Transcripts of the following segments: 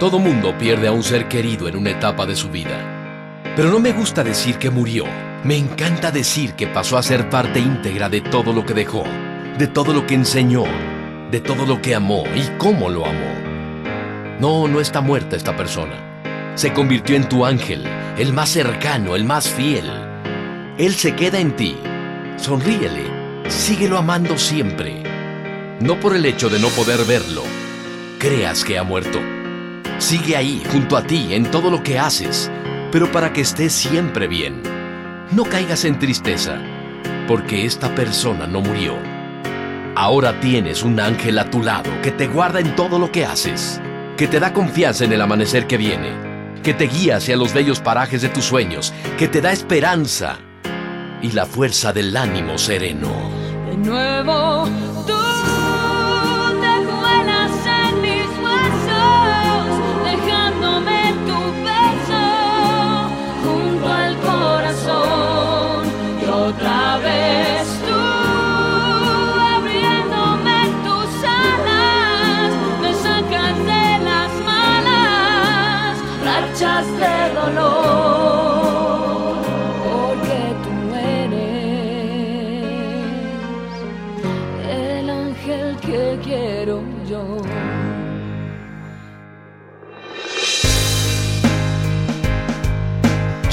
Todo mundo pierde a un ser querido en una etapa de su vida. Pero no me gusta decir que murió. Me encanta decir que pasó a ser parte íntegra de todo lo que dejó, de todo lo que enseñó, de todo lo que amó y cómo lo amó. No, no está muerta esta persona. Se convirtió en tu ángel, el más cercano, el más fiel. Él se queda en ti. Sonríele, síguelo amando siempre. No por el hecho de no poder verlo, creas que ha muerto. Sigue ahí, junto a ti, en todo lo que haces, pero para que estés siempre bien. No caigas en tristeza, porque esta persona no murió. Ahora tienes un ángel a tu lado que te guarda en todo lo que haces, que te da confianza en el amanecer que viene, que te guía hacia los bellos parajes de tus sueños, que te da esperanza y la fuerza del ánimo sereno. De nuevo, tú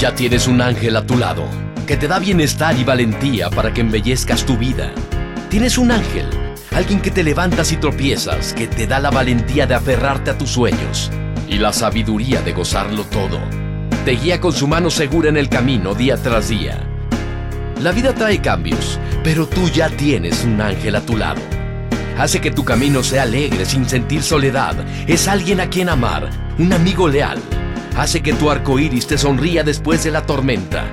Ya tienes un ángel a tu lado, que te da bienestar y valentía para que embellezcas tu vida. Tienes un ángel, alguien que te levantas y tropiezas, que te da la valentía de aferrarte a tus sueños y la sabiduría de gozarlo todo. Te guía con su mano segura en el camino día tras día. La vida trae cambios, pero tú ya tienes un ángel a tu lado. Hace que tu camino sea alegre sin sentir soledad. Es alguien a quien amar, un amigo leal. Hace que tu arco iris te sonría después de la tormenta.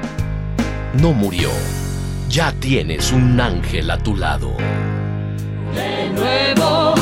No murió. Ya tienes un ángel a tu lado. De nuevo,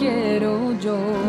quiero yo.